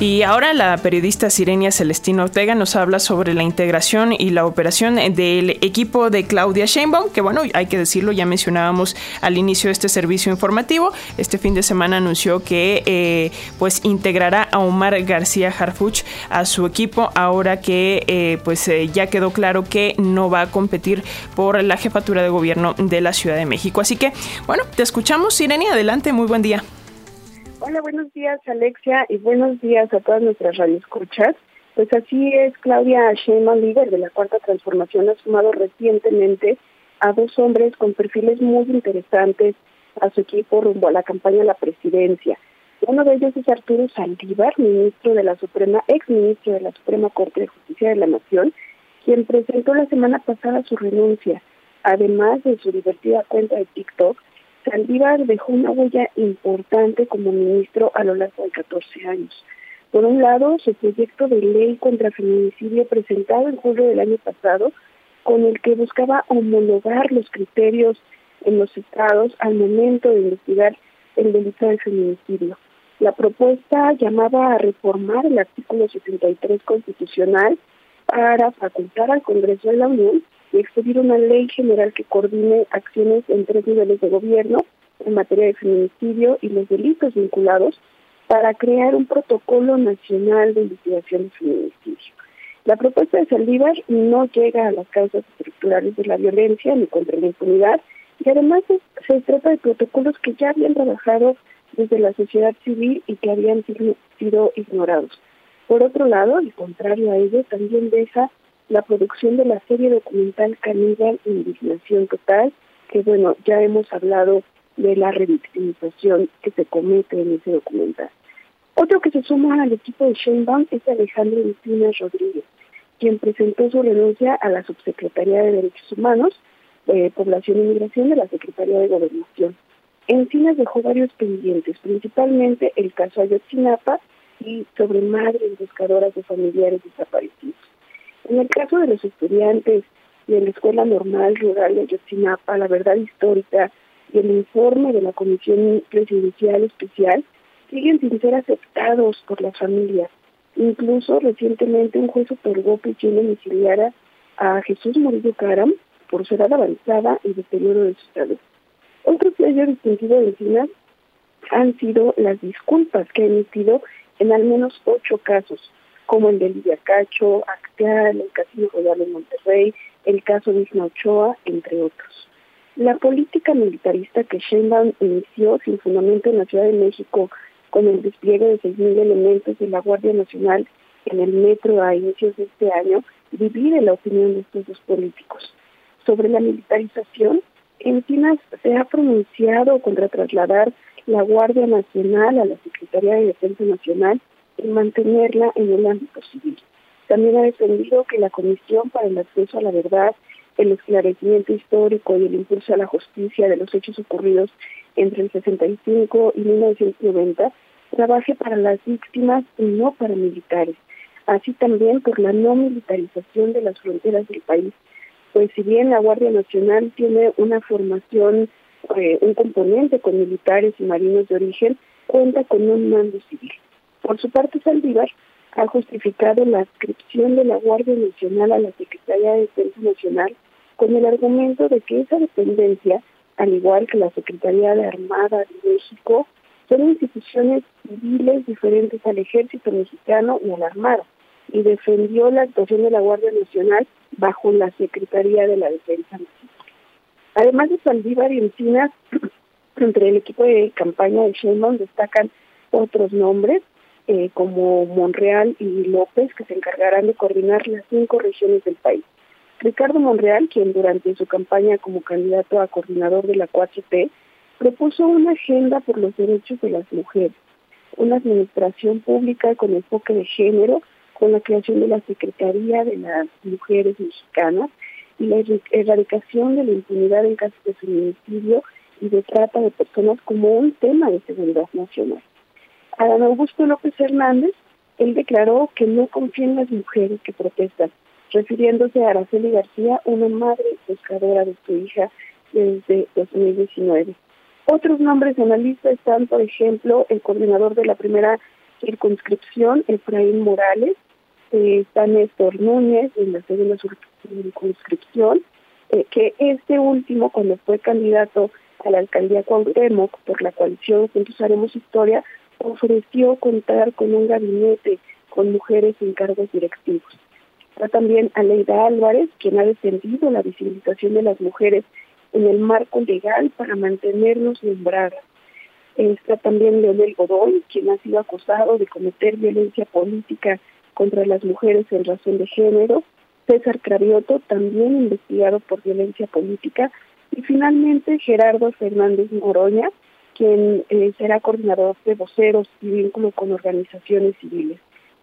Y ahora la periodista Sirenia Celestino Ortega nos habla sobre la integración y la operación del equipo de Claudia Sheinbaum, que bueno, hay que decirlo, ya mencionábamos al inicio de este servicio informativo. Este fin de semana anunció que eh, pues integrará a Omar García Harfuch a su equipo, ahora que eh, pues eh, ya quedó claro que no va a competir por la jefatura de gobierno de la Ciudad de México. Así que, bueno, te escuchamos, Sirenia, adelante, muy buen día. Hola, buenos días Alexia y buenos días a todas nuestras radioescuchas. Pues así es, Claudia Sheinbaum, líder de la Cuarta Transformación, ha sumado recientemente a dos hombres con perfiles muy interesantes a su equipo rumbo a la campaña a la presidencia. Uno de ellos es Arturo Saldívar, ministro de la Suprema, ex ministro de la Suprema Corte de Justicia de la Nación, quien presentó la semana pasada su renuncia, además de su divertida cuenta de TikTok, Saldívar dejó una huella importante como ministro a lo largo de 14 años. Por un lado, su proyecto de ley contra feminicidio presentado en julio del año pasado, con el que buscaba homologar los criterios en los estados al momento de investigar el delito de feminicidio. La propuesta llamaba a reformar el artículo 73 constitucional para facultar al Congreso de la Unión y expedir una ley general que coordine acciones en tres niveles de gobierno en materia de feminicidio y los delitos vinculados para crear un protocolo nacional de investigación de feminicidio. La propuesta de Saldívar no llega a las causas estructurales de la violencia ni contra la impunidad y además se trata de protocolos que ya habían trabajado desde la sociedad civil y que habían sido ignorados. Por otro lado, al contrario a ello, también deja la producción de la serie documental Caníbal Indignación Total, que bueno, ya hemos hablado de la revictimización que se comete en ese documental. Otro que se suma al equipo de Sheinbaum es Alejandro Encinas Rodríguez, quien presentó su renuncia a la Subsecretaría de Derechos Humanos, eh, Población y Migración de la Secretaría de Gobernación. Encinas dejó varios pendientes, principalmente el caso Ayotzinapa y sobre madres buscadoras de familiares desaparecidos. En el caso de los estudiantes de la Escuela Normal Rural de Ayotzinapa, la verdad histórica y el informe de la Comisión Presidencial Especial siguen sin ser aceptados por las familias. Incluso recientemente un juez otorgó prisión domiciliaria a Jesús Murillo Caram por su edad avanzada y deterioro de su salud. Otro sello distintivo de Encinas han sido las disculpas que ha emitido en al menos ocho casos, como el de Lidia Cacho, Acteal, el Casino Royal en Monterrey, el caso de Isma Ochoa, entre otros. La política militarista que Sheinbaum inició sin fundamento en la Ciudad de México con el despliegue de 6.000 elementos de la Guardia Nacional en el metro a inicios de este año divide la opinión de estos dos políticos. Sobre la militarización, Encinas se ha pronunciado contra trasladar la Guardia Nacional a la Secretaría de Defensa Nacional y mantenerla en el ámbito civil. También ha defendido que la Comisión para el Acceso a la Verdad, el esclarecimiento histórico y el impulso a la justicia de los hechos ocurridos entre el 65 y 1990 trabaje para las víctimas y no para militares, así también por la no militarización de las fronteras del país. Pues si bien la Guardia Nacional tiene una formación, eh, un componente con militares y marinos de origen, cuenta con un mando civil. Por su parte, Saldívar ha justificado la adscripción de la Guardia Nacional a la Secretaría de Defensa Nacional con el argumento de que esa dependencia, al igual que la Secretaría de Armada de México, son instituciones civiles diferentes al ejército mexicano y a la Armada, y defendió la actuación de la Guardia Nacional bajo la Secretaría de la Defensa Nacional. Además de Saldívar y Encinas, entre el equipo de campaña de Sheinbaum destacan otros nombres, eh, como Monreal y López, que se encargarán de coordinar las cinco regiones del país. Ricardo Monreal, quien durante su campaña como candidato a coordinador de la 4T, propuso una agenda por los derechos de las mujeres, una administración pública con enfoque de género, con la creación de la Secretaría de las Mujeres Mexicanas y la erradicación de la impunidad en casos de feminicidio y de trata de personas como un tema de seguridad nacional. Adán Augusto López Hernández, él declaró que no confía en las mujeres que protestan, refiriéndose a Araceli García, una madre buscadora de su hija desde 2019. Otros nombres en la lista están, por ejemplo, el coordinador de la primera circunscripción, Efraín Morales, eh, está Néstor Núñez en la segunda circunscripción, eh, que este último, cuando fue candidato a la alcaldía Cuauhtémoc por la coalición Juntos Haremos Historia, ofreció contar con un gabinete con mujeres en cargos directivos. Está también Aleida Álvarez, quien ha defendido la visibilización de las mujeres en el marco legal para mantenernos nombradas. Está también Leonel Godoy, quien ha sido acusado de cometer violencia política contra las mujeres en razón de género. César Cravioto, también investigado por violencia política. Y finalmente Gerardo Fernández Moroña, quien eh, será coordinador de voceros y vínculo con organizaciones civiles.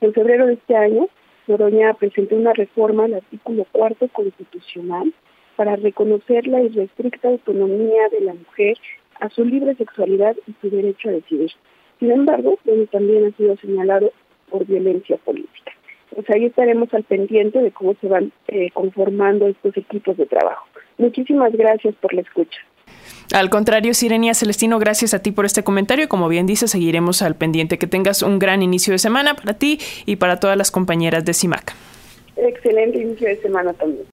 En febrero de este año, Moroña presentó una reforma al artículo cuarto constitucional para reconocer la irrestricta autonomía de la mujer a su libre sexualidad y su derecho a decidir. Sin embargo, también ha sido señalado por violencia política. Pues ahí estaremos al pendiente de cómo se van eh, conformando estos equipos de trabajo. Muchísimas gracias por la escucha. Al contrario, Sirenia Celestino, gracias a ti por este comentario y como bien dice, seguiremos al pendiente. Que tengas un gran inicio de semana para ti y para todas las compañeras de CIMAC. Excelente inicio de semana también.